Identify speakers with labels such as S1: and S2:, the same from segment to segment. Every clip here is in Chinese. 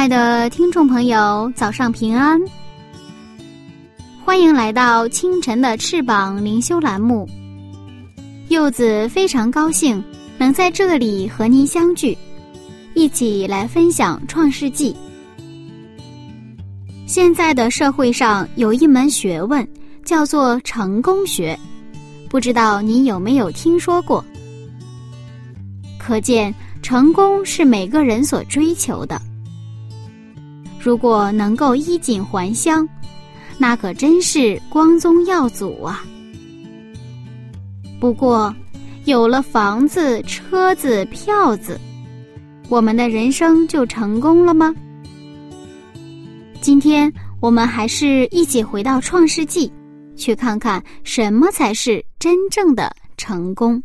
S1: 亲爱的听众朋友，早上平安！欢迎来到清晨的翅膀灵修栏目。柚子非常高兴能在这里和您相聚，一起来分享《创世纪》。现在的社会上有一门学问叫做成功学，不知道您有没有听说过？可见成功是每个人所追求的。如果能够衣锦还乡，那可真是光宗耀祖啊！不过，有了房子、车子、票子，我们的人生就成功了吗？今天我们还是一起回到《创世纪》，去看看什么才是真正的成功。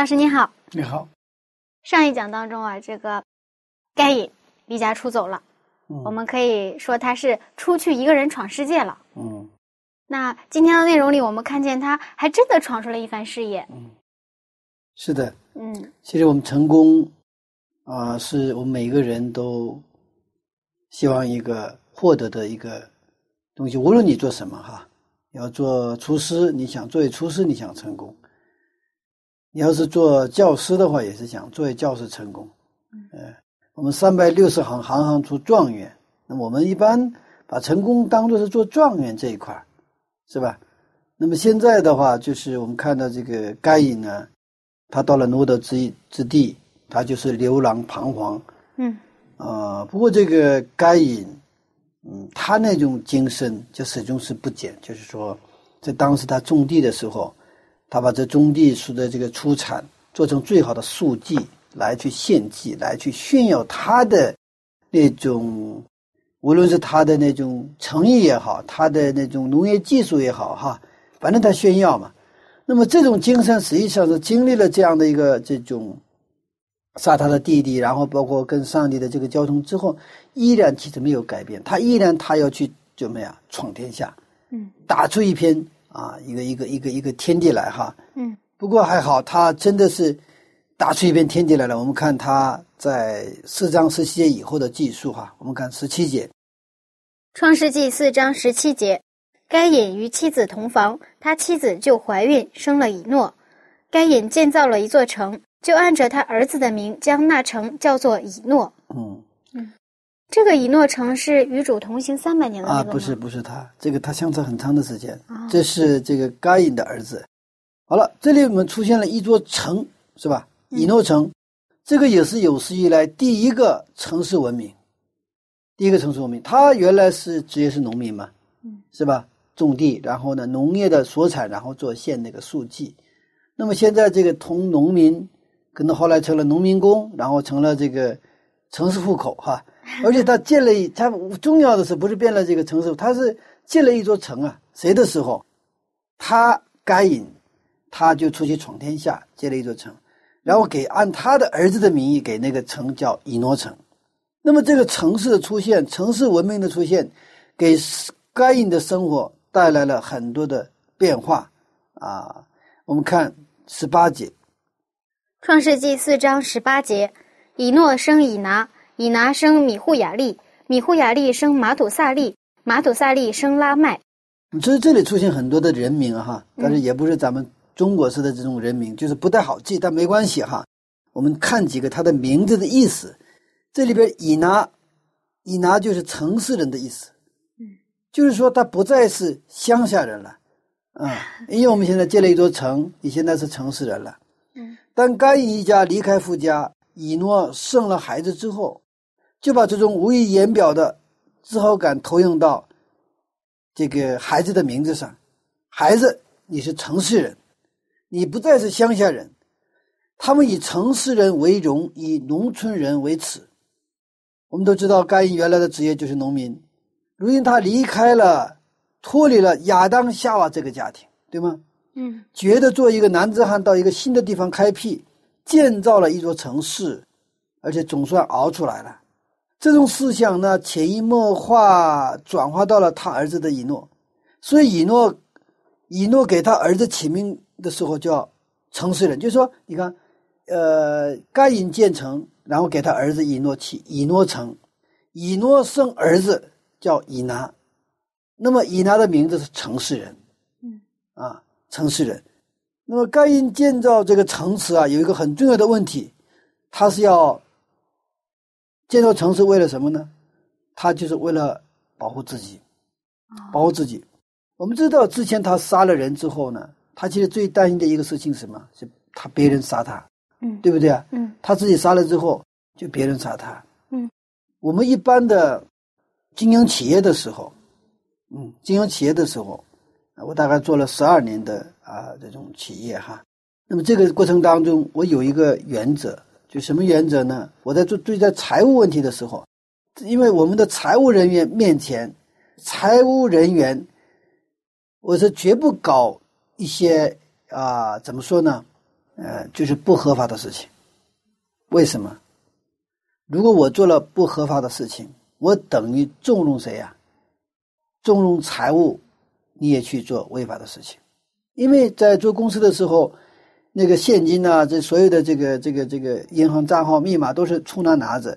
S1: 老师你好，
S2: 你好。
S1: 上一讲当中啊，这个该隐离家出走了，
S2: 嗯、
S1: 我们可以说他是出去一个人闯世界了。
S2: 嗯。
S1: 那今天的内容里，我们看见他还真的闯出了一番事业。
S2: 嗯，是的。
S1: 嗯，
S2: 其实我们成功啊，是我们每个人都希望一个获得的一个东西。无论你做什么哈，要做厨师，你想作为厨师，你想成功。你要是做教师的话，也是想作为教师成功。嗯，我们三百六十行，行行出状元。那我们一般把成功当做是做状元这一块是吧？那么现在的话，就是我们看到这个该隐呢，他到了罗德之之地，他就是流浪彷徨。
S1: 嗯。
S2: 啊，不过这个该隐，嗯，他那种精神就始终是不减，就是说，在当时他种地的时候。他把这种地出的这个出产做成最好的素祭来去献祭，来去炫耀他的那种，无论是他的那种诚意也好，他的那种农业技术也好，哈，反正他炫耀嘛。那么这种精神实际上是经历了这样的一个这种杀他的弟弟，然后包括跟上帝的这个交通之后，依然其实没有改变。他依然他要去怎么样闯天下，
S1: 嗯，
S2: 打出一片。啊，一个一个一个一个天地来哈，
S1: 嗯，
S2: 不过还好，他真的是打出一片天地来了。我们看他在四章十七节以后的记述哈，我们看十七节，《
S1: 创世纪》四章十七节，该隐与妻子同房，他妻子就怀孕，生了以诺。该隐建造了一座城，就按着他儿子的名，将那城叫做以诺。
S2: 嗯
S1: 嗯。这个以诺城是与主同行三百年的那
S2: 个啊，不是不是他，这个他相差很长的时间。这是这个该隐的儿子。好了，这里我们出现了一座城，是吧？以诺城，这个也是有史以来第一个城市文明，第一个城市文明。他原来是职业是农民嘛，
S1: 嗯，
S2: 是吧？种地，然后呢，农业的所产，然后做县那个数据。那么现在这个从农民，可能后来成了农民工，然后成了这个城市户口，哈。而且他建了一，他重要的是不是变了这个城市？他是建了一座城啊。谁的时候，他该隐，他就出去闯天下，建了一座城，然后给按他的儿子的名义给那个城叫以诺城。那么这个城市的出现，城市文明的出现，给该隐的生活带来了很多的变化啊。我们看十八节，《
S1: 创世纪》四章十八节，以诺生以拿。以拿生米户雅利，米户雅利生马土萨利，马土萨利生拉麦。
S2: 其实这里出现很多的人名哈，但是也不是咱们中国式的这种人名，就是不太好记，但没关系哈。我我们看几个他的名字的意思。这里边以拿，以拿就是城市人的意思，
S3: 嗯，
S2: 就是说他不再是乡下人了，啊，因为我们现在建了一座城，你现在是城市人了，
S3: 嗯。
S2: 当该隐一家离开夫家，以诺生了孩子之后，就把这种无以言表的自豪感投影到这个孩子的名字上。孩子，你是城市人，你不再是乡下人。他们以城市人为荣，以农村人为耻。我们都知道，该隐原来的职业就是农民，如今他离开了，脱离了亚当夏娃这个家庭，对吗？
S3: 嗯，
S2: 觉得做一个男子汉到一个新的地方开辟，建造了一座城市，而且总算熬出来了。这种思想呢，潜移默化转化到了他儿子的以诺，所以以诺，以诺给他儿子起名的时候叫城市人，就是说，你看，呃，该隐建成。然后给他儿子以诺起以诺城，以诺生儿子叫以拿，那么以拿的名字是城市人，
S3: 嗯，
S2: 啊，城市人。那么该隐建造这个城池啊，有一个很重要的问题，他是要建造城市为了什么呢？他就是为了保护自己，保护自己。我们知道之前他杀了人之后呢，他其实最担心的一个事情是什么？是他别人杀他。
S3: 嗯，
S2: 对不对啊？
S3: 嗯，
S2: 他自己杀了之后，就别人杀他。
S3: 嗯，
S2: 我们一般的经营企业的时候，嗯，经营企业的时候，我大概做了十二年的啊这种企业哈。那么这个过程当中，我有一个原则，就什么原则呢？我在做对待财务问题的时候，因为我们的财务人员面前，财务人员，我是绝不搞一些啊怎么说呢？呃，就是不合法的事情。为什么？如果我做了不合法的事情，我等于纵容谁呀？纵容财务，你也去做违法的事情。因为在做公司的时候，那个现金啊，这所有的这个这个这个银行账号密码都是出纳拿着，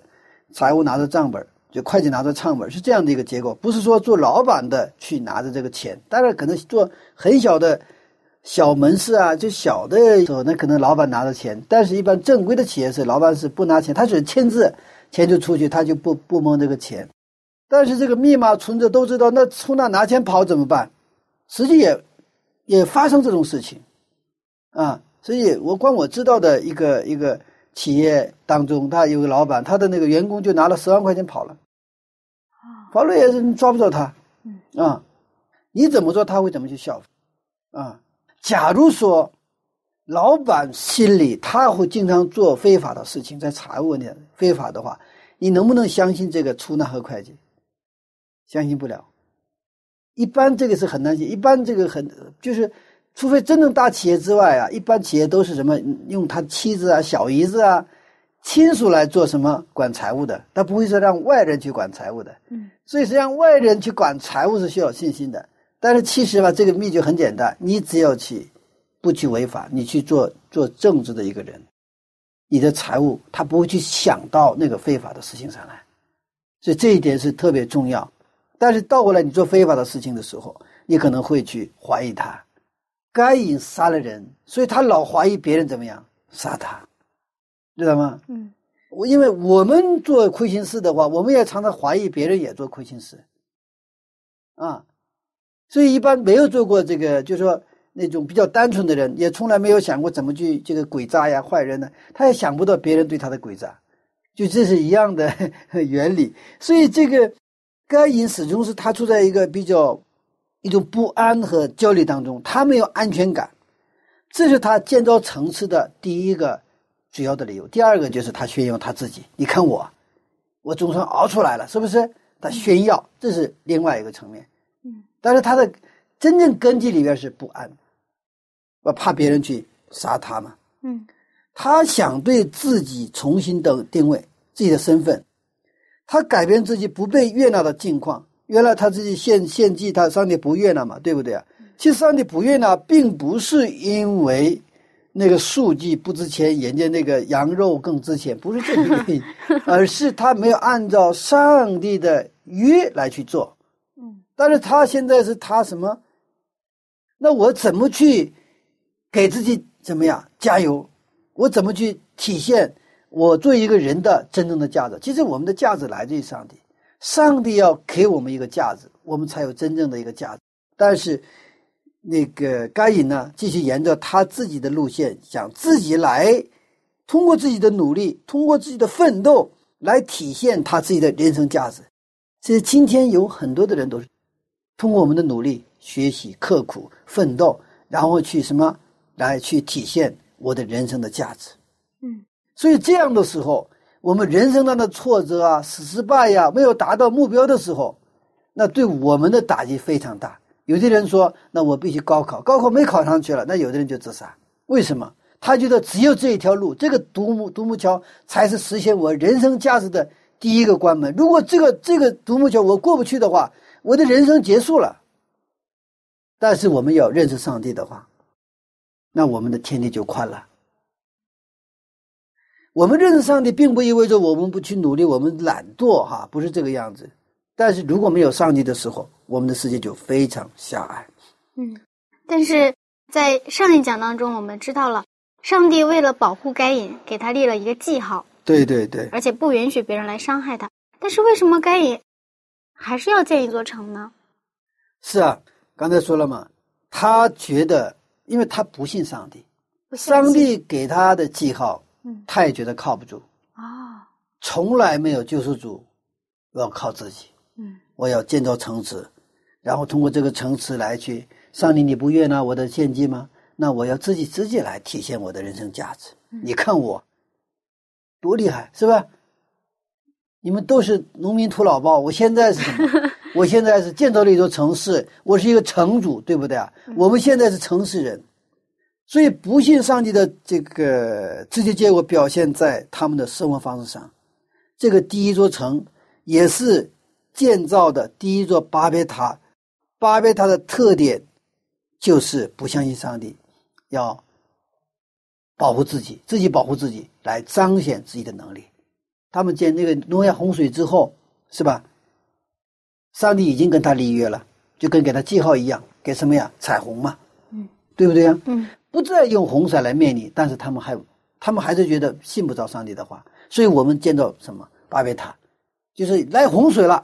S2: 财务拿着账本，就会计拿着账本，是这样的一个结果。不是说做老板的去拿着这个钱，当然可能做很小的。小门市啊，就小的时候，那可能老板拿着钱，但是一般正规的企业是老板是不拿钱，他只签字，钱就出去，他就不不蒙这个钱。但是这个密码存着都知道，那从那拿钱跑怎么办？实际也也发生这种事情啊。所以我光我知道的一个一个企业当中，他有个老板，他的那个员工就拿了十万块钱跑了，跑了也是抓不着他，啊，你怎么做他会怎么去效仿啊？假如说，老板心里他会经常做非法的事情，在财务问题非法的话，你能不能相信这个出纳和会计？相信不了。一般这个是很难信，一般这个很就是，除非真正大企业之外啊，一般企业都是什么用他妻子啊、小姨子啊、亲属来做什么管财务的，他不会说让外人去管财务的。
S3: 嗯，
S2: 所以实际上外人去管财务是需要信心的。但是其实吧，这个秘诀很简单，你只要去不去违法，你去做做正直的一个人，你的财务他不会去想到那个非法的事情上来，所以这一点是特别重要。但是倒过来，你做非法的事情的时候，你可能会去怀疑他，该隐杀了人，所以他老怀疑别人怎么样杀他，知道吗？
S3: 嗯，
S2: 我因为我们做亏心事的话，我们也常常怀疑别人也做亏心事，啊。所以，一般没有做过这个，就是说那种比较单纯的人，也从来没有想过怎么去这个诡诈呀、坏人呢，他也想不到别人对他的诡诈，就这是一样的 原理。所以，这个该隐始终是他处在一个比较一种不安和焦虑当中，他没有安全感，这是他建造层次的第一个主要的理由。第二个就是他炫耀他自己，你看我，我总算熬出来了，是不是？他炫耀，这是另外一个层面。嗯但是他的真正根基里边是不安，我怕别人去杀他嘛。
S3: 嗯，
S2: 他想对自己重新的定位自己的身份，他改变自己不被悦纳的境况。原来他自己献献祭，他上帝不悦了嘛，对不对啊？其实上帝不悦呢，并不是因为那个数据不值钱，人家那个羊肉更值钱，不是这个原因，而是他没有按照上帝的约来去做。嗯但是他现在是他什么？那我怎么去给自己怎么样加油？我怎么去体现我作为一个人的真正的价值。其实我们的价值来自于上帝，上帝要给我们一个价值，我们才有真正的一个价值。但是，那个该隐呢，继续沿着他自己的路线，想自己来，通过自己的努力，通过自己的奋斗来体现他自己的人生价值。其实今天有很多的人都是通过我们的努力、学习、刻苦奋斗，然后去什么来去体现我的人生的价值。
S3: 嗯，
S2: 所以这样的时候，我们人生当中的挫折啊、失败呀、没有达到目标的时候，那对我们的打击非常大。有的人说：“那我必须高考，高考没考上去了。”那有的人就自杀。为什么？他觉得只有这一条路，这个独木独木桥才是实现我人生价值的第一个关门。如果这个这个独木桥我过不去的话，我的人生结束了。但是我们要认识上帝的话，那我们的天地就宽了。我们认识上帝，并不意味着我们不去努力，我们懒惰，哈，不是这个样子。但是如果没有上帝的时候，我们的世界就非常狭隘。
S3: 嗯，但是在上一讲当中，我们知道了，上帝为了保护该隐，给他立了一个记号，
S2: 对对对，
S3: 而且不允许别人来伤害他。但是为什么该隐还是要建一座城呢？
S2: 是啊，刚才说了嘛，他觉得，因为他不信上帝，上帝给他的记号，
S3: 嗯
S2: 他也觉得靠不住，
S3: 啊，
S2: 从来没有救世主，我要靠自己，
S3: 嗯
S2: 我要建造城池，然后通过这个城池来去，上帝你不悦纳我的献祭吗？那我要自己自己来体现我的人生价值。你看我多厉害，是吧？你们都是农民土老包，我现在是什么？我现在是建造了一座城市，我是一个城主，对不对啊？我们现在是城市人，所以不信上帝的这个直接结果表现在他们的生活方式上。这个第一座城也是建造的第一座巴别塔，巴别塔的特点就是不相信上帝，要保护自己，自己保护自己，来彰显自己的能力。他们建那个诺亚洪水之后，是吧？上帝已经跟他立约了，就跟给他记号一样，给什么呀？彩虹嘛，
S3: 嗯，
S2: 对不对呀？
S3: 嗯
S2: 不再用红色来灭你，但是他们还，他们还是觉得信不着上帝的话，所以我们建造什么巴别塔，就是来洪水了，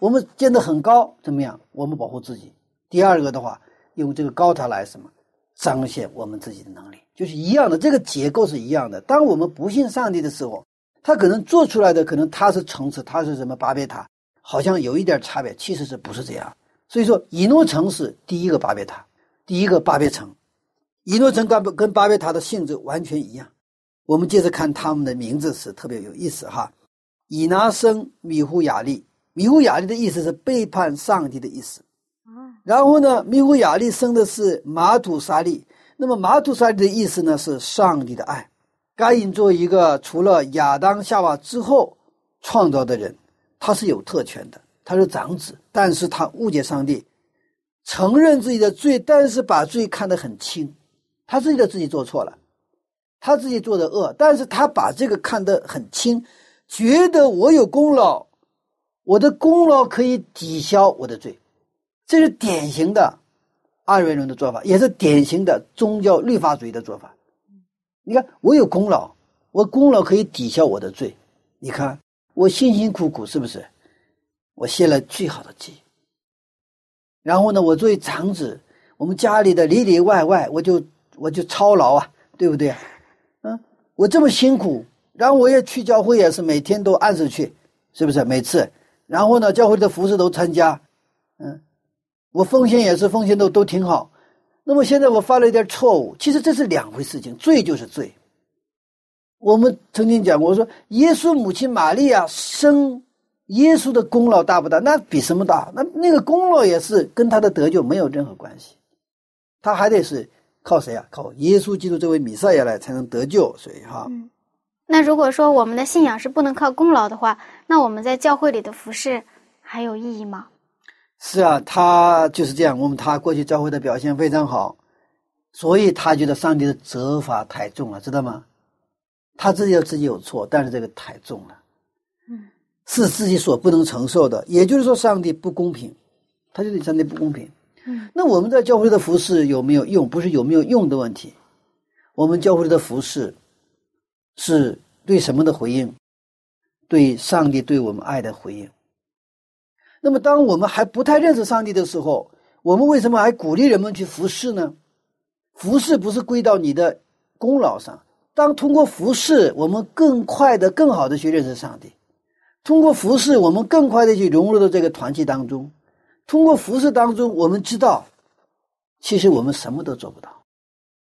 S2: 我们建得很高，怎么样？我们保护自己。第二个的话，用这个高塔来什么彰显我们自己的能力，就是一样的，这个结构是一样的。当我们不信上帝的时候，他可能做出来的可能他是城池，他是什么巴别塔，好像有一点差别，其实是不是这样？所以说，以诺城是第一个巴别塔，第一个巴别城。以诺城跟跟巴别塔的性质完全一样。我们接着看他们的名字是特别有意思哈。以拿生米胡雅利，米胡雅利的意思是背叛上帝的意思。
S3: 啊
S2: 然后呢，米胡雅利生的是马土沙利，那么马土沙利的意思呢是上帝的爱。该隐作为一个除了亚当夏娃之后创造的人，他是有特权的，他是长子，但是他误解上帝，承认自己的罪，但是把罪看得很轻，他自己的自己做错了，他自己做的恶，但是他把这个看得很轻，觉得我有功劳，我的功劳可以抵消我的罪，这是典型的二元论的做法，也是典型的宗教律法主义的做法。你看，我有功劳，我功劳可以抵消我的罪。你看，我辛辛苦苦是不是？我献了最好的祭。然后呢，我作为长子，我们家里的里里外外，我就我就操劳啊，对不对？嗯，我这么辛苦，然后我也去教会，也是每天都按时去，是不是？每次，然后呢，教会的服饰都参加，嗯，我奉献也是奉献都都挺好。那么现在我犯了一点错误，其实这是两回事情，罪就是罪。我们曾经讲过，说耶稣母亲玛利亚生耶稣的功劳大不大？那比什么大？那那个功劳也是跟他的得救没有任何关系，他还得是靠谁啊？靠耶稣基督这位弥赛亚来才能得救。所以哈，
S3: 嗯。那如果说我们的信仰是不能靠功劳的话，那我们在教会里的服饰还有意义吗？
S2: 是啊，他就是这样。我们他过去教会的表现非常好，所以他觉得上帝的责罚太重了，知道吗？他自己有自己有错，但是这个太重了，
S3: 嗯，
S2: 是自己所不能承受的。也就是说，上帝不公平，他觉得上帝不公平。
S3: 嗯，
S2: 那我们在教会的服饰有没有用？不是有没有用的问题，我们教会的服饰是对什么的回应？对上帝对我们爱的回应。那么，当我们还不太认识上帝的时候，我们为什么还鼓励人们去服侍呢？服侍不是归到你的功劳上。当通过服侍，我们更快的、更好的去认识上帝；通过服侍，我们更快的去融入到这个团体当中；通过服侍当中，我们知道，其实我们什么都做不到。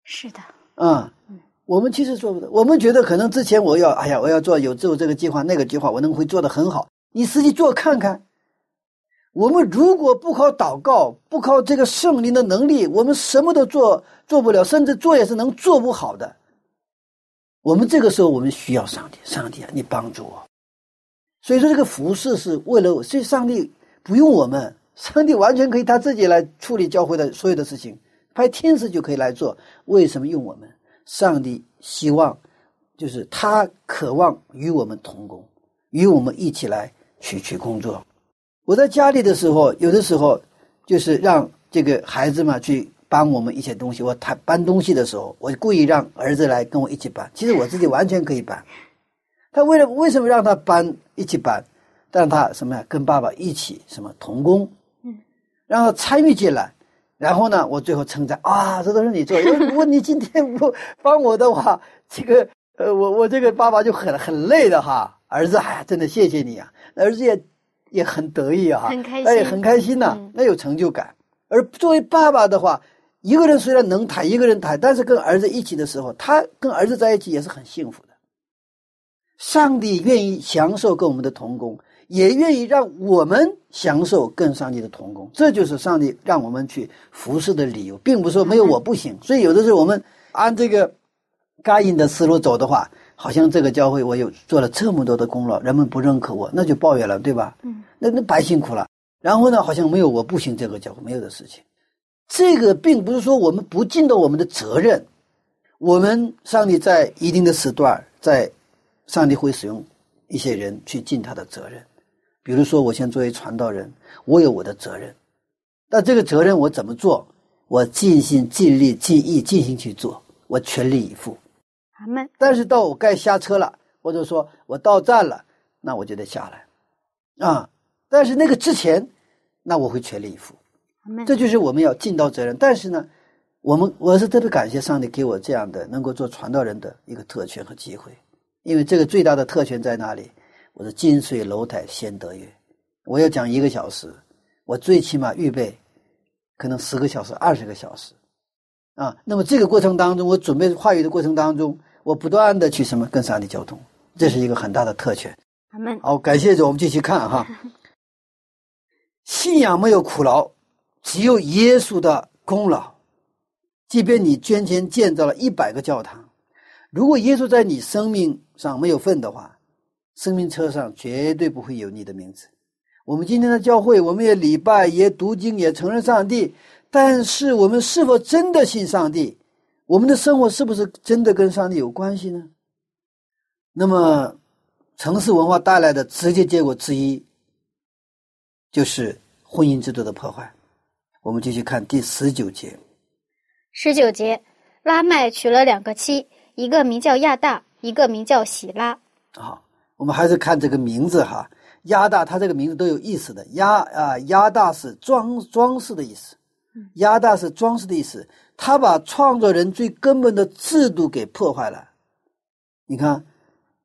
S3: 是的，
S2: 啊，我们其实做不到。我们觉得可能之前我要，哎呀，我要做有做这个计划、那个计划，我能会做得很好。你实际做看看，我们如果不靠祷告，不靠这个圣灵的能力，我们什么都做做不了，甚至做也是能做不好的。我们这个时候，我们需要上帝，上帝啊，你帮助我。所以说，这个服饰是为了，所以上帝不用我们，上帝完全可以他自己来处理教会的所有的事情，派天使就可以来做。为什么用我们？上帝希望，就是他渴望与我们同工，与我们一起来去去工作。我在家里的时候，有的时候就是让这个孩子嘛去。帮我们一些东西，我他搬东西的时候，我故意让儿子来跟我一起搬。其实我自己完全可以搬。他为了为什么让他搬一起搬？让他什么呀？跟爸爸一起什么同工？嗯，让他参与进来。然后呢，我最后称赞啊，这都是你做。的。如果你今天不帮我的话，这个呃，我我这个爸爸就很很累的哈。儿子，哎呀，真的谢谢你啊！儿子也也很得意啊，
S3: 很开心，哎，
S2: 很开心呐，那有成就感。而作为爸爸的话，一个人虽然能抬，一个人抬，但是跟儿子一起的时候，他跟儿子在一起也是很幸福的。上帝愿意享受跟我们的同工，也愿意让我们享受跟上帝的同工，这就是上帝让我们去服侍的理由，并不是说没有我不行。所以有的时候我们按这个该隐的思路走的话，好像这个教会我有做了这么多的功劳，人们不认可我，那就抱怨了，对吧？嗯，那那白辛苦了。然后呢，好像没有我不行，这个教会没有的事情。这个并不是说我们不尽到我们的责任，我们上帝在一定的时段，在上帝会使用一些人去尽他的责任。比如说，我现在作为传道人，我有我的责任，但这个责任我怎么做？我尽心尽力尽意尽心去做，我全力以赴。
S3: 阿门。
S2: 但是到我该下车了，或者说我到站了，那我就得下来啊。但是那个之前，那我会全力以赴。这就是我们要尽到责任，但是呢，我们我是特别感谢上帝给我这样的能够做传道人的一个特权和机会，因为这个最大的特权在哪里？我是近水楼台先得月，我要讲一个小时，我最起码预备可能十个小时、二十个小时，啊，那么这个过程当中，我准备话语的过程当中，我不断的去什么跟上帝交通，这是一个很大的特权。好，感谢着我们继续看哈，信仰没有苦劳。只有耶稣的功劳，即便你捐钱建造了一百个教堂，如果耶稣在你生命上没有份的话，生命册上绝对不会有你的名字。我们今天的教会，我们也礼拜，也读经，也承认上帝，但是我们是否真的信上帝？我们的生活是不是真的跟上帝有关系呢？那么，城市文化带来的直接结果之一，就是婚姻制度的破坏。我们继续看第十九节。
S3: 十九节，拉麦娶了两个妻，一个名叫亚大，一个名叫喜拉。
S2: 好，我们还是看这个名字哈。亚大，它这个名字都有意思的。亚啊，亚大是装装饰的意思。亚大是装饰的意思。他把创作人最根本的制度给破坏了。你看，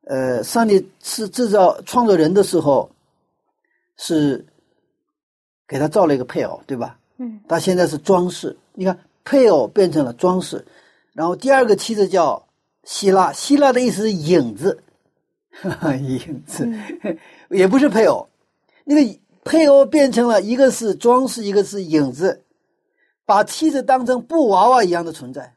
S2: 呃，上帝是制造创作人的时候，是给他造了一个配偶，对吧？
S3: 嗯，
S2: 他现在是装饰。你看，配偶变成了装饰，然后第二个妻子叫希腊，希腊的意思是影子，影子 也不是配偶。那个配偶变成了一个是装饰，一个是影子，把妻子当成布娃娃一样的存在。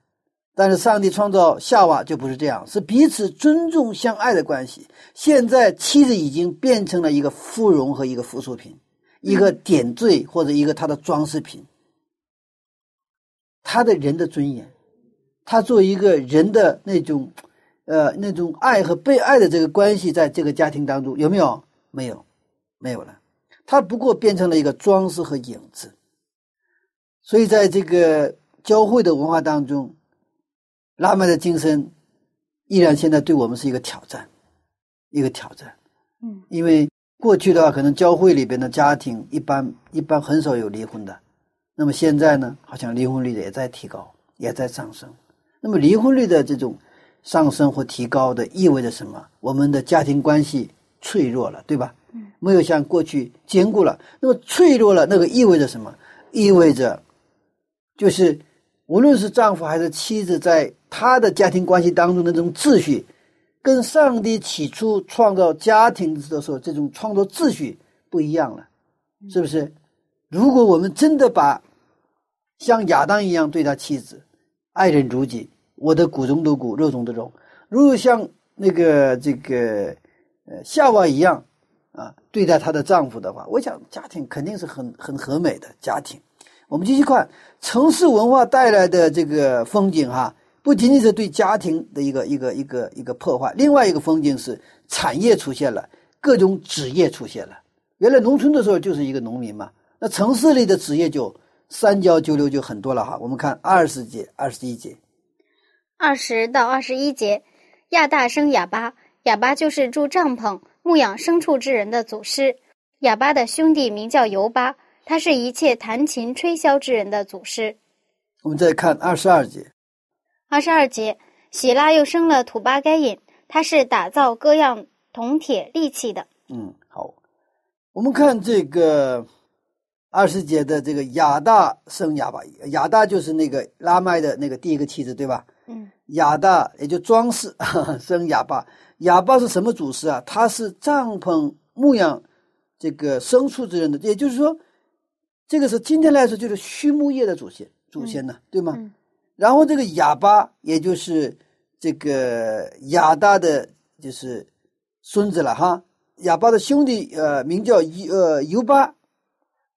S2: 但是上帝创造夏娃就不是这样，是彼此尊重相爱的关系。现在妻子已经变成了一个附庸和一个附属品。一个点缀或者一个他的装饰品，他的人的尊严，他作为一个人的那种，呃，那种爱和被爱的这个关系，在这个家庭当中有没有？没有，没有了。它不过变成了一个装饰和影子。所以，在这个教会的文化当中，拉麦的精神依然现在对我们是一个挑战，一个挑战。
S3: 嗯，
S2: 因为过去的话，可能教会里边的家庭一般一般很少有离婚的，那么现在呢，好像离婚率也在提高，也在上升。那么离婚率的这种上升或提高的意味着什么？我们的家庭关系脆弱了，对吧？
S3: 嗯，
S2: 没有像过去坚固了。那么脆弱了，那个意味着什么？意味着就是无论是丈夫还是妻子，在他的家庭关系当中的这种秩序，跟上帝起初创造家庭的时候这种创造秩序不一样了，是不是？如果我们真的把像亚当一样对待妻子，爱人如己，我的骨中的骨，肉中的肉，如果像那个这个呃夏娃一样啊对待她的丈夫的话，我想家庭肯定是很很和美的家庭。我们继续看城市文化带来的这个风景哈，不仅仅是对家庭的一个一个一个一个破坏，另外一个风景是产业出现了，各种职业出现了。原来农村的时候就是一个农民嘛，那城市里的职业就三教九流就很多了哈。我们看二十节、二十一节，
S3: 二十到二十一节，亚大生哑巴，哑巴就是住帐篷、牧养牲畜之人的祖师。哑巴的兄弟名叫尤巴，他是一切弹琴吹箫之人的祖师。
S2: 我们再看二十二节，
S3: 二十二节，喜拉又生了土巴该隐，他是打造各样铜铁利器的。
S2: 嗯，好，我们看这个二十节的这个亚大生哑巴，亚大就是那个拉麦的那个第一个妻子，对吧？
S3: 嗯
S2: 亚大也就装饰 生哑巴，哑巴是什么祖师啊？他是帐篷牧养这个牲畜之人的，也就是说，这个是今天来说就是畜牧业的祖先祖先呢，对吗？
S3: 嗯
S2: 然后这个哑巴，也就是这个亚大的，就是孙子了哈。哑巴的兄弟，呃，名叫尤呃尤巴，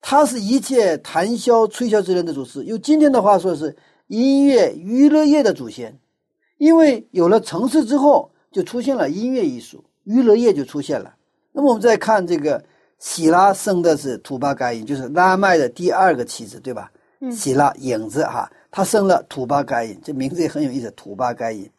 S2: 他是一切弹箫吹箫之人的祖师。用今天的话说是音乐娱乐业的祖先。因为有了城市之后，就出现了音乐艺术，娱乐业就出现了。那么我们再看这个喜拉生的是土巴该隐，就是拉麦的第二个妻子，对吧？
S3: 嗯
S2: 喜拉影子哈，他生了土巴该隐，这名字也很有意思，土巴该隐，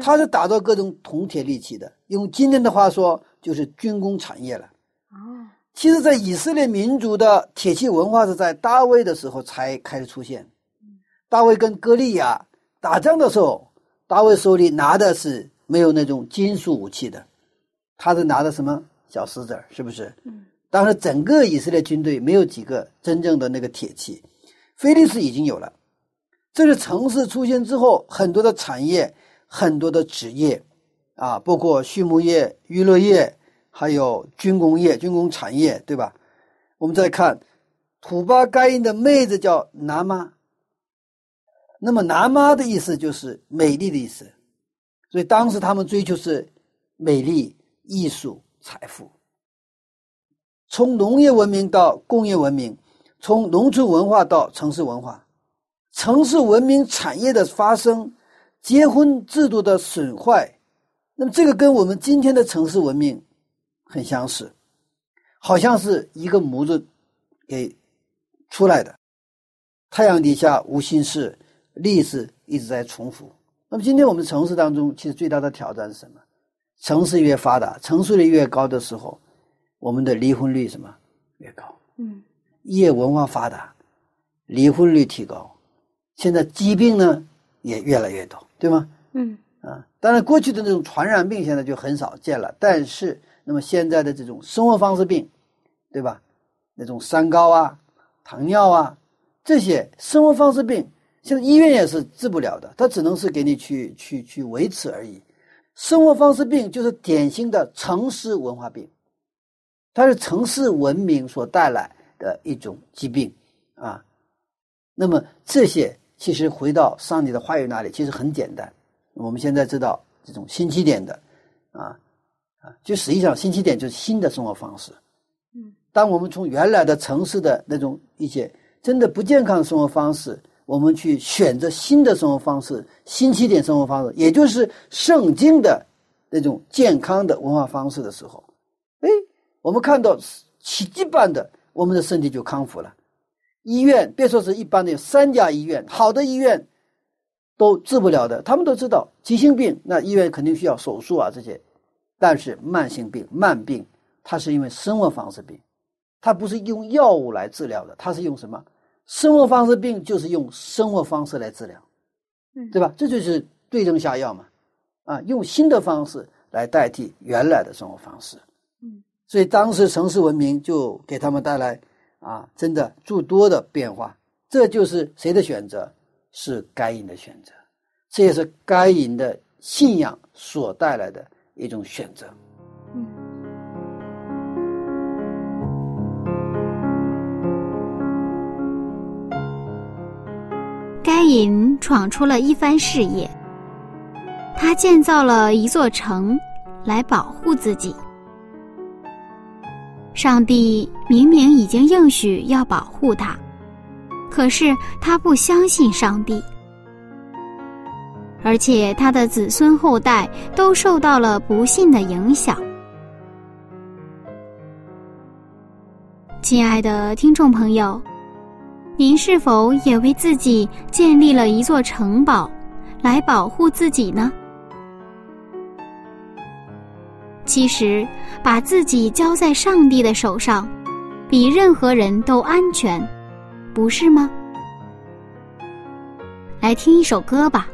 S2: 他是打造各种铜铁利器的，用今天的话说就是军工产业了。
S3: 哦，
S2: 其实，在以色列民族的铁器文化是在大卫的时候才开始出现。大卫跟歌利亚打仗的时候，大卫手里拿的是没有那种金属武器的，他是拿的什么小石子儿，是不是？
S3: 嗯。
S2: 当时整个以色列军队没有几个真正的那个铁器，菲利斯已经有了。这是城市出现之后，很多的产业，很多的职业，啊，包括畜牧业、娱乐业，还有军工业、军工产业，对吧？我们再看土巴该因的妹子叫拿妈，那么拿妈的意思就是美丽的意思，所以当时他们追求是美丽、艺术、财富。从农业文明到工业文明，从农村文化到城市文化，城市文明产业的发生，结婚制度的损坏，那么这个跟我们今天的城市文明很相似，好像是一个模子给出来的。太阳底下无心事，历史一直在重复。那么今天我们城市当中，其实最大的挑战是什么？城市越发达，城市率越高的时候，我们的离婚率什么越高？
S3: 嗯
S2: 业文化发达，离婚率提高，现在疾病呢也越来越多，对吗？
S3: 嗯
S2: 啊，当然过去的那种传染病现在就很少见了，但是那么现在的这种生活方式病，对吧？那种三高啊、糖尿啊这些生活方式病，现在医院也是治不了的，它只能是给你去去去维持而已。生活方式病就是典型的城市文化病，它是城市文明所带来的一种疾病啊。那么这些其实回到上帝的话语那里，其实很简单。我们现在知道这种新起点的啊啊，就实际上新起点就是新的生活方式。
S3: 嗯，
S2: 当我们从原来的城市的那种一些真的不健康的生活方式，我们去选择新的生活方式、新起点生活方式，也就是圣经的那种健康的文化方式的时候，哎，我们看到奇迹般的，我们的身体就康复了。医院别说是一般的，有三家医院，好的医院都治不了的。他们都知道，急性病那医院肯定需要手术啊这些，但是慢性病、慢病，它是因为生活方式病，它不是用药物来治疗的，它是用什么？生活方式病就是用生活方式来治疗，
S3: 嗯，
S2: 对吧？这就是对症下药嘛，啊，用新的方式来代替原来的生活方式，
S3: 嗯，
S2: 所以当时城市文明就给他们带来啊，真的诸多的变化。这就是谁的选择？是该隐的选择，这也是该隐的信仰所带来的一种选择。
S3: 隐闯出了一番事业，他建造了一座城来保护自己。上帝明明已经应许要保护他，可是他不相信上帝，而且他的子孙后代都受到了不幸的影响。亲爱的听众朋友。您是否也为自己建立了一座城堡，来保护自己呢？其实，把自己交在上帝的手上，比任何人都安全，不是吗？来听一首歌吧。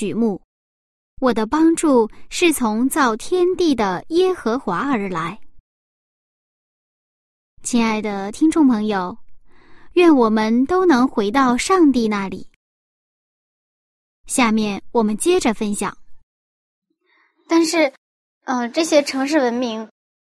S3: 举目，我的帮助是从造天地的耶和华而来。亲爱的听众朋友，愿我们都能回到上帝那里。下面我们接着分享。
S1: 但是，嗯、这些城市文明，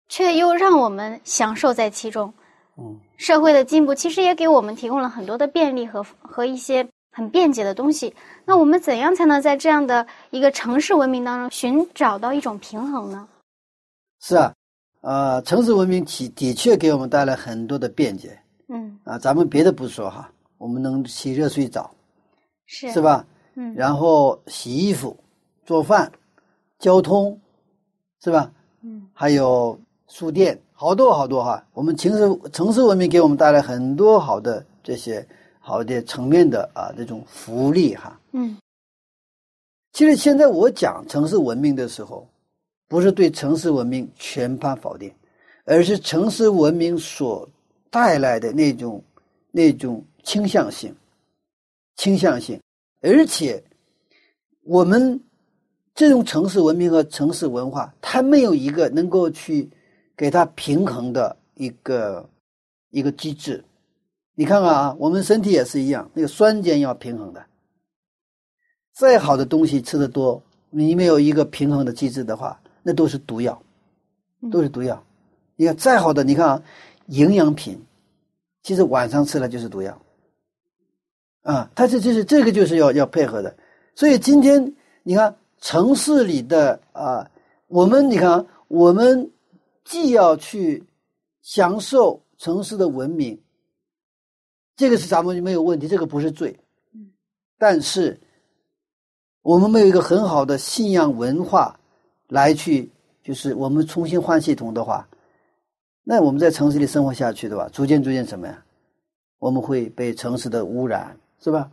S1: 却又让我们享受在其中。
S2: 嗯，
S1: 社会的进步其实也给我们提供了很多的便利和和一些很便捷的东西。那我们怎样才能在这样的一个城市文明当中寻找到一种平衡呢？
S2: 是啊，呃，城市文明的的确给我们带来很多的便捷
S1: 嗯，
S2: 啊。咱们别的不说哈，我们能洗热水澡，
S1: 是
S2: 是？吧？
S1: 嗯，
S2: 然后洗衣服、做饭、交通，是吧？
S1: 嗯，
S2: 还有书店，好多好多哈。我们城市城市文明给我们带来很多好的这些好的层面的啊这种福利哈。
S1: 嗯
S2: 其实现在我讲城市文明的时候，不是对城市文明全盘否定，而是城市文明所带来的那种那种倾向性，倾向性，而且我们这种城市文明和城市文化，它没有一个能够去给它平衡的一个一个机制。你看看啊，我们身体也是一样，那个酸碱要平衡的。再好的东西吃的多，你没有一个平衡的机制的话，那都是毒药，都是毒药。你看再好的，你看啊，营养品，其实晚上吃了就是毒药。啊，它这就是这个就是要要配合的。所以今天你看城市里的啊，我们你看啊我们既要去享受城市的文明，这个是咱们没有问题，这个不是罪。但是我们没有一个很好的信仰文化来去，就是我们重新换系统的话，那我们在城市里生活下去的话，逐渐逐渐什么呀？我们会被城市的污染，是吧？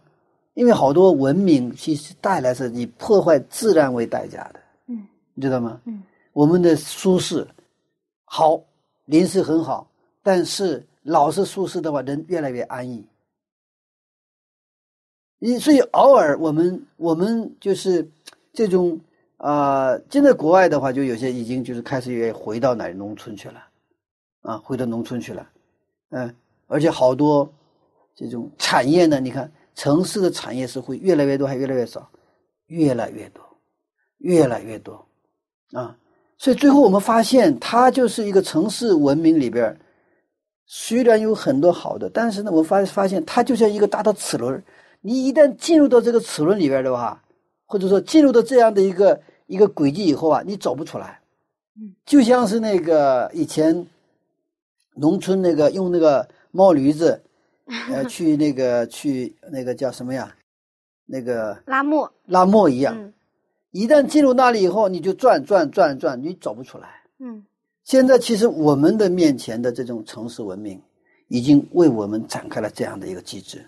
S2: 因为好多文明其实带来是以破坏自然为代价的，
S1: 嗯，
S2: 你知道吗？
S1: 嗯，
S2: 我们的舒适好，临时很好，但是老是舒适的话，人越来越安逸。你所以偶尔我们我们就是这种啊、呃现在国外的话，就有些已经就是开始也回到哪农村去了，啊，回到农村去了，嗯，而且好多这种产业呢，你看城市的产业是会越来越多，还越来越少，越来越多，越来越多，啊，所以最后我们发现，它就是一个城市文明里边，虽然有很多好的，但是呢，我发发现它就像一个大的齿轮，你一旦进入到这个齿轮里边的话，或者说进入到这样的一个一个轨迹以后啊，你走不出来。
S1: 嗯，
S2: 就像是那个以前农村那个用那个毛驴子，呃，去那个去那个叫什么呀？那个
S1: 拉磨，
S2: 拉磨一样。
S1: 嗯
S2: 一旦进入那里以后，你就转转转转，你走不出来。
S1: 嗯
S2: 现在其实我们的面前的这种城市文明，已经为我们展开了这样的一个机制。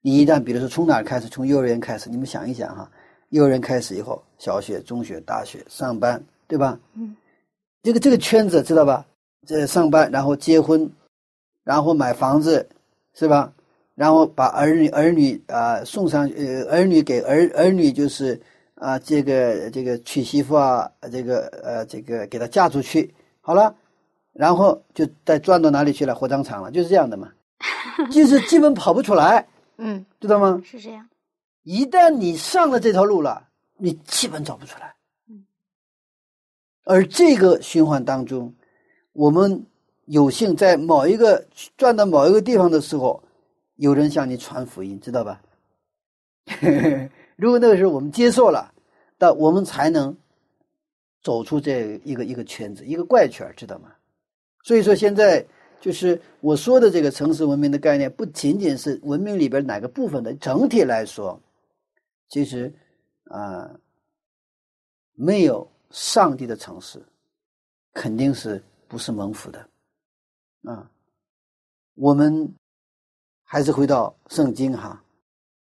S2: 你一旦比如说从哪儿开始，从幼儿园开始，你们想一想哈，幼儿园开始以后，小学、中学、大学、上班，对吧？
S1: 嗯，
S2: 这个这个圈子知道吧？这上班，然后结婚，然后买房子，是吧？然后把儿女儿女啊、送上呃儿女给儿儿女就是啊这个这个娶媳妇啊这个呃这个给她嫁出去好了，然后就再转到哪里去了火葬场了，就是这样的嘛，就是基本跑不出来，
S1: 嗯，
S2: 知道吗？
S1: 是这样。
S2: 一旦你上了这条路了，你基本走不出来。
S1: 嗯，
S2: 而这个循环当中，我们有幸在某一个转到某一个地方的时候，有人向你传福音，知道吧？如果那个时候我们接受了，那我们才能走出这一个一个圈子，一个怪圈，知道吗？所以说，现在就是我说的这个城市文明的概念，不仅仅是文明里边哪个部分的，整体来说，其实啊、没有上帝的城市，肯定是不是蒙福的啊。我们还是回到圣经哈。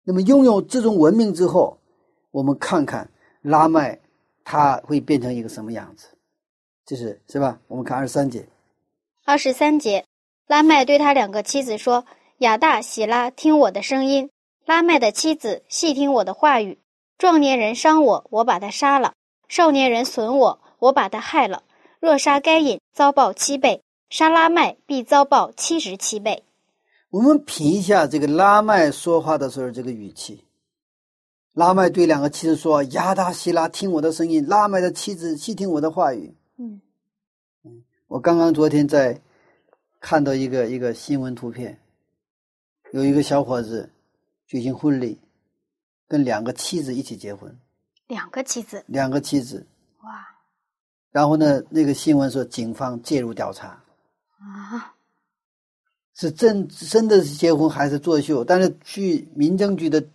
S2: 那么拥有这种文明之后，我们看看拉麦他会变成一个什么样子，就是是吧？我们看二十三节，
S1: 二十三节，拉麦对他两个妻子说：“亚大、喜拉，听我的声音。拉麦的妻子细听我的话语。壮年人伤我，我把他杀了；少年人损我，我把他害了。若杀该隐，遭报七倍；杀拉麦，必遭报七十七倍。”
S2: 我们品一下这个拉麦说话的时候这个语气。拉麦对两个妻子说：“亚达希拉，听我的声音；拉麦的妻子，细听我的话语。”
S1: 嗯
S2: 嗯，我刚刚昨天在看到一个一个新闻图片，有一个小伙子举行婚礼，跟两个妻子一起结婚，
S1: 两个妻子，
S2: 两个妻子。
S1: 哇
S2: 然后呢，那个新闻说警方介入调查，
S1: 啊，
S2: 是真真的是结婚还是作秀？但是据民政局的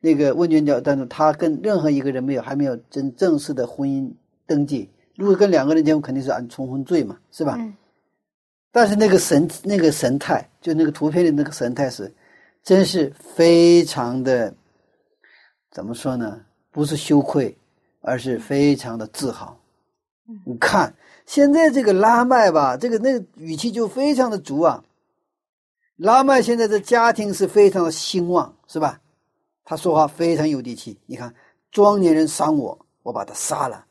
S2: 那个问卷调，但是他跟任何一个人没有还没有真正式的婚姻登记。如果跟两个人结婚，肯定是按重婚罪嘛，是吧？
S1: 嗯
S2: 但是那个神那个神态，就那个图片里那个神态是，真是非常的，怎么说呢？不是羞愧，而是非常的自豪。你看现在这个拉麦吧，这个那个语气就非常的足啊。拉麦现在的家庭是非常的兴旺，是吧？他说话非常有底气。你看，庄年人伤我，我把他杀了；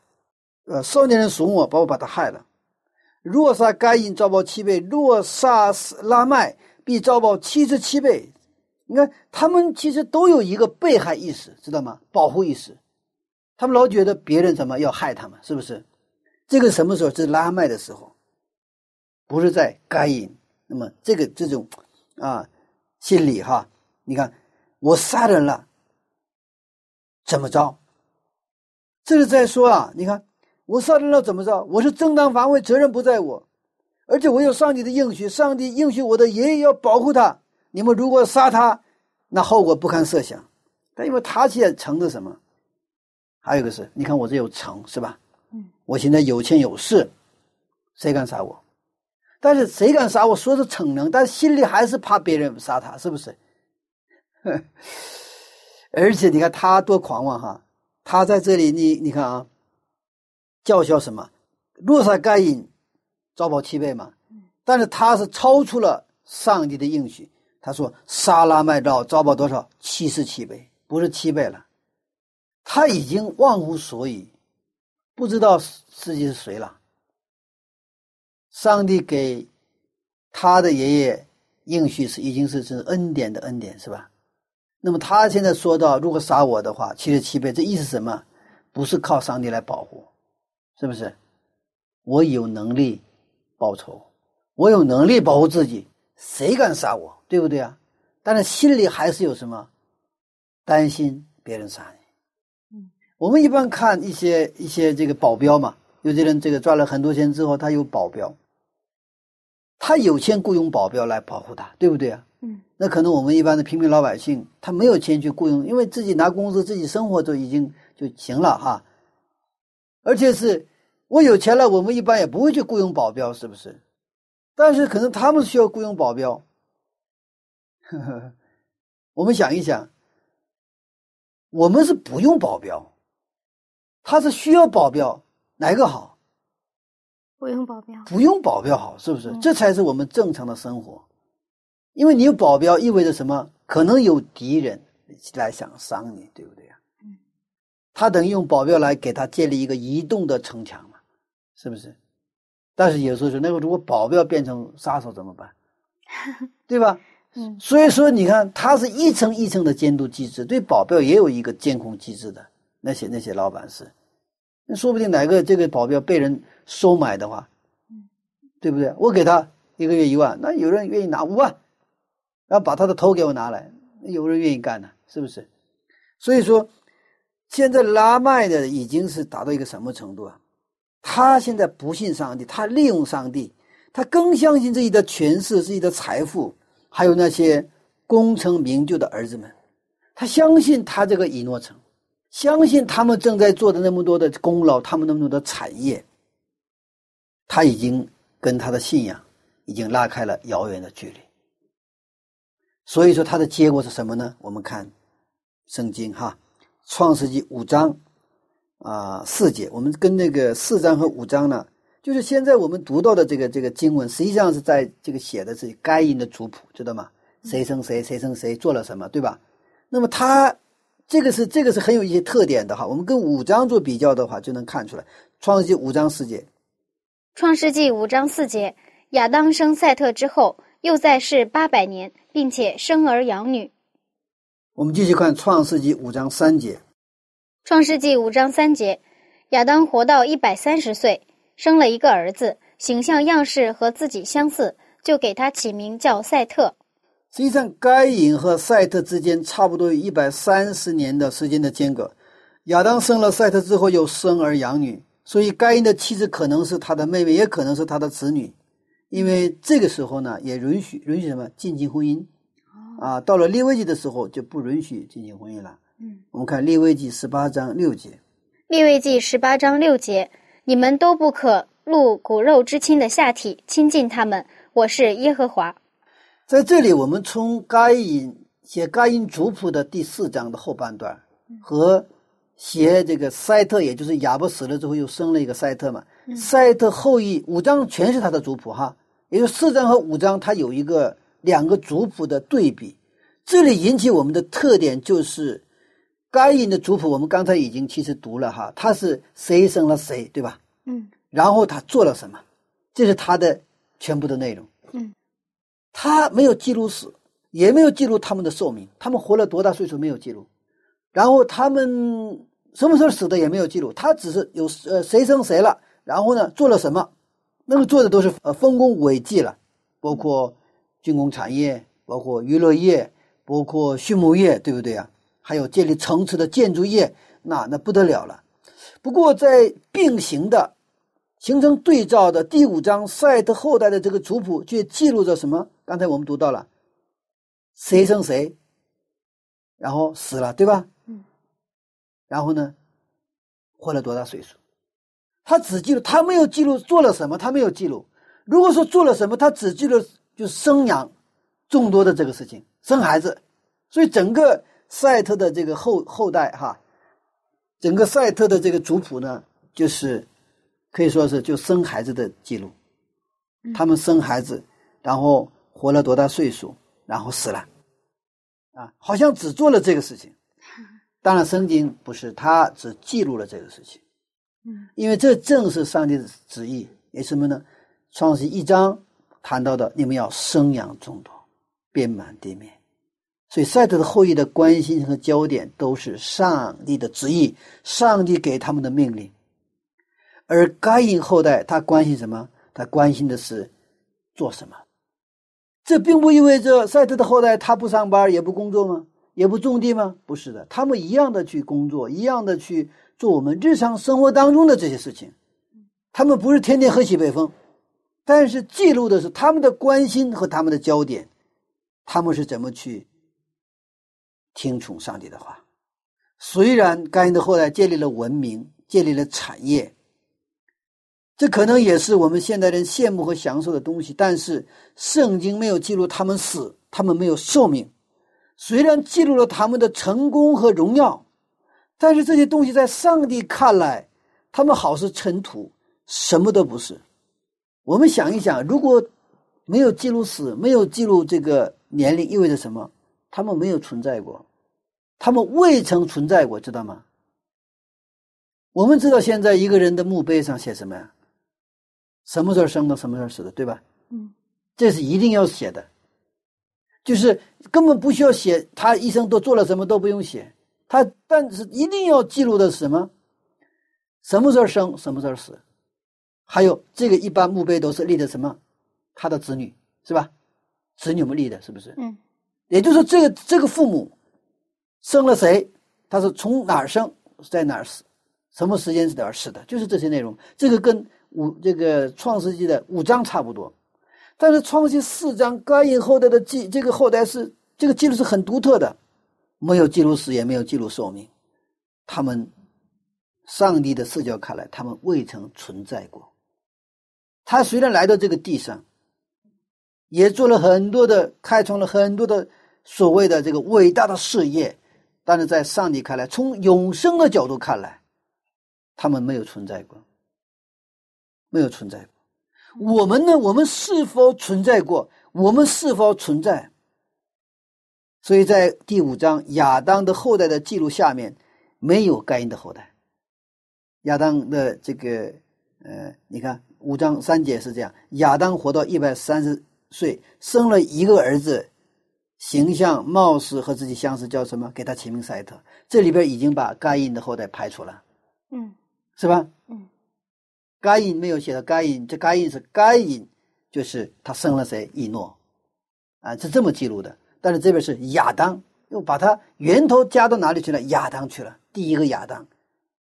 S2: 呃，少年人怂我，把我把他害了。若杀该隐，遭报七倍；若杀拉麦，必遭报七十七倍。你看，他们其实都有一个被害意识，知道吗？保护意识。他们老觉得别人怎么要害他们，是不是？这个什么时候是拉麦的时候？不是在该隐。那么这个这种啊心理哈，你看我杀人了，怎么着？这是在说啊，你看。我杀人了怎么着？我是正当防卫，责任不在我，而且我有上帝的应许，上帝应许我的爷爷要保护他。你们如果杀他，那后果不堪设想。但因为他现在成的什么？还有一个是，你看我这有成是吧？
S1: 嗯，
S2: 我现在有钱有势，谁敢杀我？但是谁敢杀我？说是逞能，但心里还是怕别人杀他，是不是？而且你看他多狂妄哈！他在这里，你你看啊。叫嚣什么？若杀该隐，遭报七倍嘛。但是他是超出了上帝的应许。他说：“杀拉麦兆遭报多少？七十七倍，不是七倍了。”他已经忘乎所以，不知道自己是谁了。上帝给他的爷爷应许是已经是是恩典的恩典，是吧？那么他现在说到，如果杀我的话，七十七倍，这意思什么？不是靠上帝来保护。是不是？我有能力报仇，我有能力保护自己，谁敢杀我？对不对啊？但是心里还是有什么担心别人杀
S1: 你。嗯，
S2: 我们一般看一些一些这个保镖嘛，有些人这个赚了很多钱之后，他有保镖，他有钱雇佣保镖来保护他，对不对啊？
S1: 嗯，
S2: 那可能我们一般的平民老百姓，他没有钱去雇佣，因为自己拿工资，自己生活就已经就行了哈。而且是，我有钱了，我们一般也不会去雇佣保镖，是不是？但是可能他们需要雇佣保镖。呵呵，我们想一想，我们是不用保镖，他是需要保镖，哪个好？
S1: 不用保镖，
S2: 不用保镖好，是不是？这才是我们正常的生活。因为你有保镖，意味着什么？可能有敌人来想伤你，对不对呀？他等于用保镖来给他建立一个移动的城墙嘛，是不是？但是有时候说，那个如果保镖变成杀手怎么办？对吧？
S1: 嗯，
S2: 所以说你看，他是一层一层的监督机制，对保镖也有一个监控机制的。那些那些老板是，那说不定哪个这个保镖被人收买的话，对不对？我给他一个月一万，那有人愿意拿五万，然后把他的头给我拿来，有人愿意干呢，是不是？所以说。现在拉麦的已经是达到一个什么程度啊？他现在不信上帝，他利用上帝，他更相信自己的权势、自己的财富，还有那些功成名就的儿子们。他相信他这个以诺城，相信他们正在做的那么多的功劳，他们那么多的产业。他已经跟他的信仰已经拉开了遥远的距离。所以说，它的结果是什么呢？我们看圣经哈。创世纪五章啊四节，我们跟那个四章和五章呢，就是现在我们读到的这个这个经文，实际上是在这个写的是该隐的族谱，知道吗？谁生谁，谁生谁，做了什么，对吧？那么他这个是这个是很有一些特点的哈。我们跟五章做比较的话，就能看出来。创世纪五章四节，
S1: 创世纪五章四节，亚当生赛特之后，又在世八百年，并且生儿养女。
S2: 我们继续看《创世纪》五章三节。
S1: 创世纪五章三节，亚当活到一百三十岁，生了一个儿子，形象样式和自己相似，就给他起名叫赛特。
S2: 实际上，该隐和赛特之间差不多有一百三十年的时间的间隔。亚当生了赛特之后，又生儿养女，所以该隐的妻子可能是他的妹妹，也可能是他的子女。因为这个时候呢，也允许允许什么进行婚姻。啊，到了立位记的时候就不允许进行婚姻了。
S1: 嗯，
S2: 我们看立位记十八章六节。
S1: 立位记十八章六节，你们都不可露骨肉之亲的下体，亲近他们。我是耶和华。
S2: 在这里，我们从该隐写该隐族谱的第四章的后半段，和写这个塞特，也就是亚伯死了之后又生了一个塞特嘛，塞特后裔五章全是他的族谱哈，也就四章和五章，它有一个两个族谱的对比。这里引起我们的特点就是该隐的族谱，我们刚才已经其实读了哈，他是谁生了谁，对吧？
S1: 嗯，
S2: 然后他做了什么，这是他的全部的内容。
S1: 嗯，
S2: 他没有记录死，也没有记录他们的寿命，他们活了多大岁数没有记录，然后他们什么时候死的也没有记录，他只是有呃谁生谁了，然后呢做了什么，那么做的都是呃丰功伟绩了，包括军工产业，包括娱乐业，包括畜牧业，对不对啊？还有建立城池的建筑业，那那不得了了。不过在并行的。形成对照的第五章赛特后代的这个族谱，却记录着什么？刚才我们读到了，谁生谁，然后死了，对吧？
S1: 嗯。
S2: 然后呢，活了多大岁数？他只记录，他没有记录做了什么，他没有记录。如果说做了什么，他只记录就生养众多的这个事情，生孩子。所以整个赛特的这个后后代哈，整个赛特的这个族谱呢，就是。可以说是就生孩子的记录，他们生孩子，然后活了多大岁数，然后死了，啊，好像只做了这个事情。当然，圣经不是，他只记录了这个事情。因为这正是上帝的旨意，也什么呢？创世一章谈到的，你们要生养众多，遍满地面。所以，赛特的后裔的关心和焦点都是上帝的旨意，上帝给他们的命令。而该隐后代，他关心什么？他关心的是做什么？这并不意味着赛特的后代他不上班也不工作吗？也不种地吗？不是的，他们一样的去工作，一样的去做我们日常生活当中的这些事情。他们不是天天喝西北风，但是记录的是他们的关心和他们的焦点，他们是怎么去听从上帝的话。虽然该隐的后代建立了文明，建立了产业。这可能也是我们现代人羡慕和享受的东西，但是圣经没有记录他们死，他们没有寿命。虽然记录了他们的成功和荣耀，但是这些东西在上帝看来，他们好似尘土，什么都不是。我们想一想，如果没有记录死，没有记录这个年龄，意味着什么？他们没有存在过，他们未曾存在过，知道吗？我们知道现在一个人的墓碑上写什么呀？什么时候生的，什么时候死的，对吧？
S1: 嗯，
S2: 这是一定要写的，就是根本不需要写他一生都做了什么，都不用写。他但是一定要记录的是什么？什么时候生，什么时候死？还有这个一般墓碑都是立的什么？他的子女是吧？子女们立的，是不是？
S1: 嗯，
S2: 也就是说，这个这个父母生了谁？他是从哪儿生，在哪儿死？什么时间是哪儿死的？就是这些内容。这个跟。五这个创世纪的五章差不多，但是创世四章该隐后代的记，这个后代是这个记录是很独特的，没有记录死，也没有记录寿命。他们上帝的视角看来，他们未曾存在过。他虽然来到这个地上，也做了很多的，开创了很多的所谓的这个伟大的事业，但是在上帝看来，从永生的角度看来，他们没有存在过。没有存在过，我们呢？我们是否存在过？我们是否存在？所以在第五章亚当的后代的记录下面，没有该因的后代。亚当的这个，呃，你看五章三节是这样：亚当活到一百三十岁，生了一个儿子，形象貌似和自己相似，叫什么？给他起名赛特。这里边已经把该因的后代排除了，
S1: 嗯
S2: 是吧？
S1: 嗯，
S2: 该隐没有写到该因，这该因是该因，就是他生了谁？以诺，啊，是这么记录的。但是这边是亚当，又把他源头加到哪里去了？亚当去了，第一个亚当。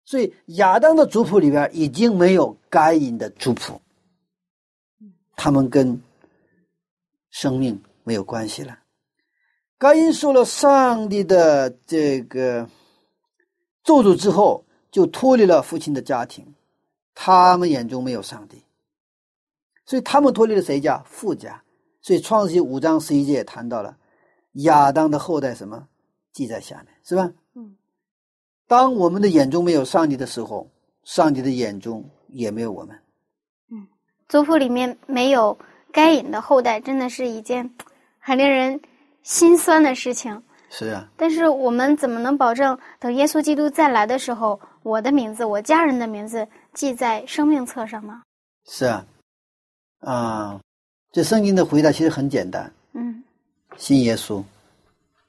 S2: 所以亚当的族谱里边已经没有该隐的族谱，他们跟生命没有关系了。该隐受了上帝的这个咒诅之后，就脱离了父亲的家庭，他们眼中没有上帝，所以他们脱离了谁家？父家。所以创世纪五章十一节也谈到了亚当的后代什么记在下面，是吧？
S1: 嗯。
S2: 当我们的眼中没有上帝的时候，上帝的眼中也没有我们。
S1: 嗯族谱里面没有该隐的后代，真的是一件很令人心酸的事情。
S2: 是啊，
S1: 但是我们怎么能保证等耶稣基督再来的时候，我的名字、我家人的名字记在生命册上呢？
S2: 是啊，啊，这圣经的回答其实很简单：
S1: 嗯
S2: 信耶稣，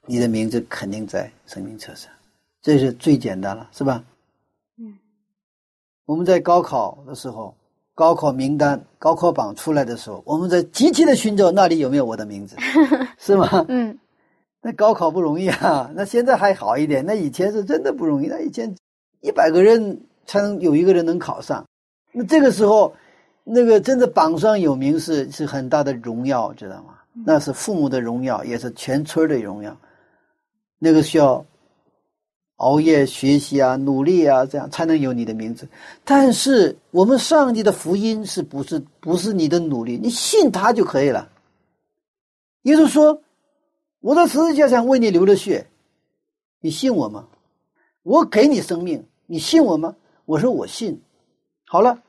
S2: 你的名字肯定在生命册上，这是最简单了，是吧？
S1: 嗯
S2: 我们在高考的时候，高考名单、高考榜出来的时候，我们在急切的寻找那里有没有我的名字，是吗？
S1: 嗯
S2: 那高考不容易啊，那现在还好一点，那以前是真的不容易，那以前一百个人才能有一个人能考上，那这个时候，那个真的榜上有名是是很大的荣耀，知道吗？那是父母的荣耀，也是全村的荣耀，那个需要熬夜学习啊，努力啊，这样才能有你的名字。但是我们上帝的福音是不是不是你的努力？你信他就可以了。耶稣说：“我在十字架上为你流了血，你信我吗？我给你生命，你信我吗？”我说：“我信。”好了，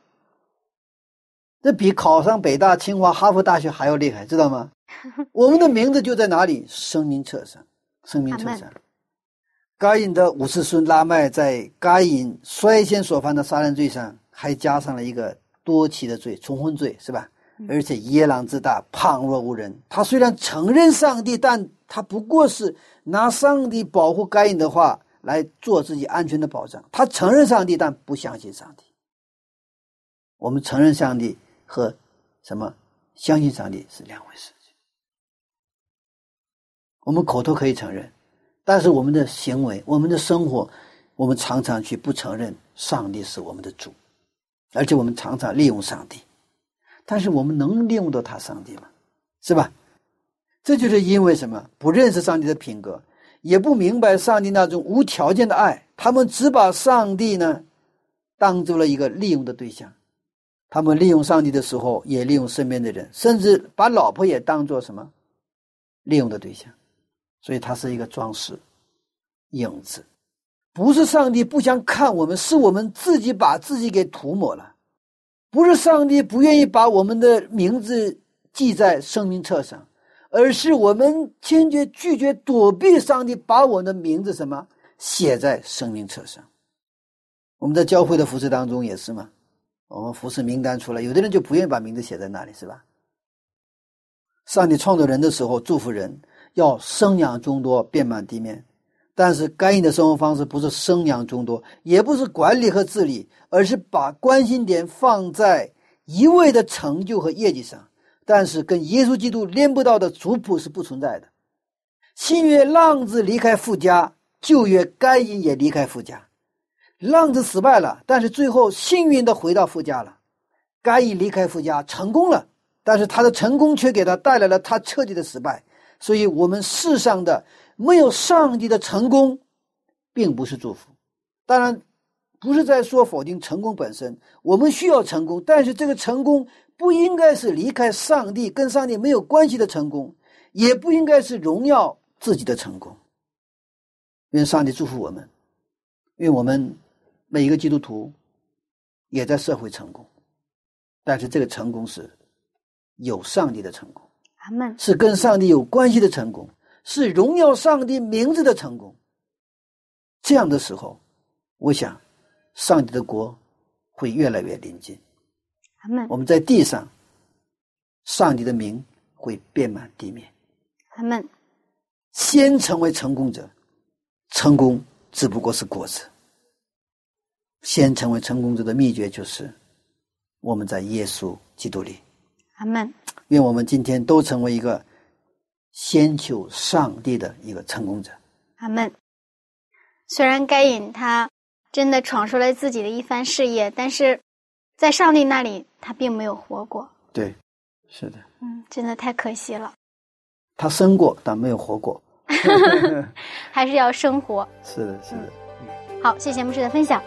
S2: 这比考上北大、清华、哈佛大学还要厉害，知道吗？我们的名字就在哪里？生命册上，生命册上。该隐的五世孙拉麦在该隐率先所犯的杀人罪上，还加上了一个多起的罪，重婚罪，是吧？而且野狼之大，旁若无人。他虽然承认上帝，但他不过是拿上帝保护该隐的话来做自己安全的保障。他承认上帝，但不相信上帝。我们承认上帝和什么相信上帝是两回事情。我们口头可以承认，但是我们的行为、我们的生活，我们常常去不承认上帝是我们的主，而且我们常常利用上帝。但是我们能利用到他上帝吗？是吧？这就是因为什么？不认识上帝的品格，也不明白上帝那种无条件的爱，他们只把上帝呢当做了一个利用的对象。他们利用上帝的时候，也利用身边的人，甚至把老婆也当做什么利用的对象。所以它是一个装饰影子，不是上帝不想看我们，是我们自己把自己给涂抹了。不是上帝不愿意把我们的名字记在生命册上，而是我们坚决拒绝躲避上帝把我的名字什么写在生命册上。我们在教会的服饰当中也是嘛，我们服饰名单出来，有的人就不愿意把名字写在那里，是吧？上帝创造人的时候祝福人要生养众多，遍满地面。但是该隐的生活方式不是生养众多，也不是管理和治理，而是把关心点放在一味的成就和业绩上。但是跟耶稣基督连不到的族谱是不存在的。新约浪子离开父家，旧约该隐也离开父家。浪子失败了，但是最后幸运的回到父家了。该隐离开父家成功了，但是他的成功却给他带来了他彻底的失败。所以，我们世上的。没有上帝的成功，并不是祝福。当然，不是在说否定成功本身。我们需要成功，但是这个成功不应该是离开上帝、跟上帝没有关系的成功，也不应该是荣耀自己的成功。愿上帝祝福我们，愿我们每一个基督徒也在社会成功，但是这个成功是有上帝的成功，
S1: 阿门。
S2: 是跟上帝有关系的成功。是荣耀上帝名字的成功。这样的时候，我想，上帝的国会越来越临近。
S1: 阿门。
S2: 我们在地上，上帝的名会遍满地面。
S1: 阿门。
S2: 先成为成功者，成功只不过是果子。先成为成功者的秘诀就是我们在耶稣基督里。
S1: 阿门。
S2: 愿我们今天都成为一个先求上帝的一个成功者。
S1: 阿门。虽然该隐他真的闯出了自己的一番事业，但是在上帝那里他并没有活过。
S2: 对，是的。
S1: 嗯，真的太可惜了。
S2: 他生过，但没有活过。
S1: 还是要生活。
S2: 是的，是的。
S1: 好，谢谢牧师的分享。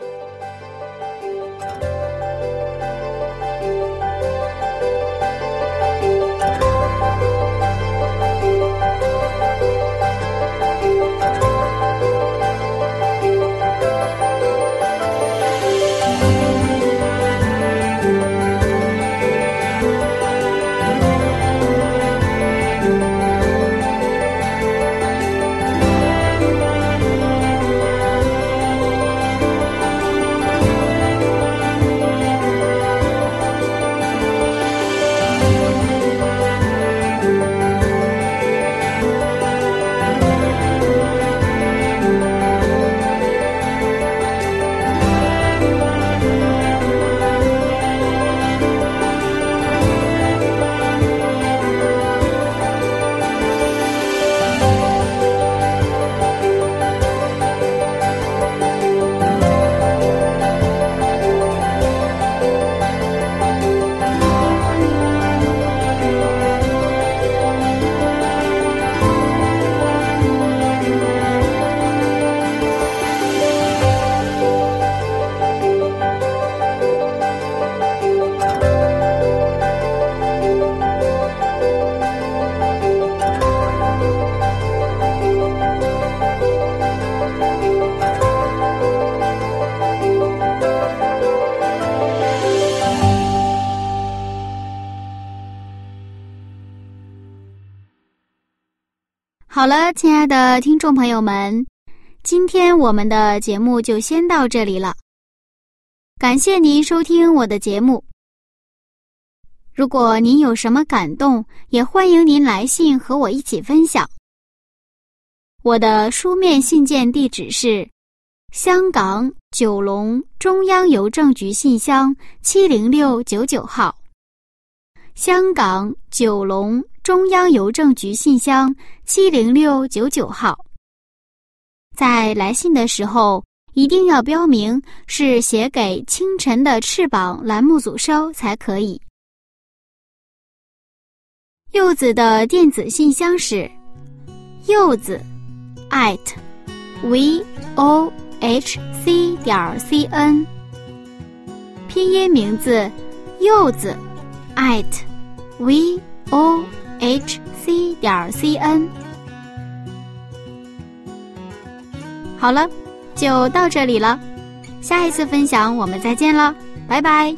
S1: 好了，亲爱的听众朋友们，今天我们的节目就先到这里了。感谢您收听我的节目。如果您有什么感动，也欢迎您来信和我一起分享。我的书面信件地址是香港九龙中央邮政局信箱七零六九九号。香港九龙。中央邮政局信箱七零六九九号。在来信的时候，一定要标明是写给《清晨的翅膀》栏目组收才可以。柚子的电子信箱是柚子 at v o h c 点 c n，拼音名字柚子 at v o。H c 点 c n，好了，就到这里了。下一次分享我们再见了，拜拜。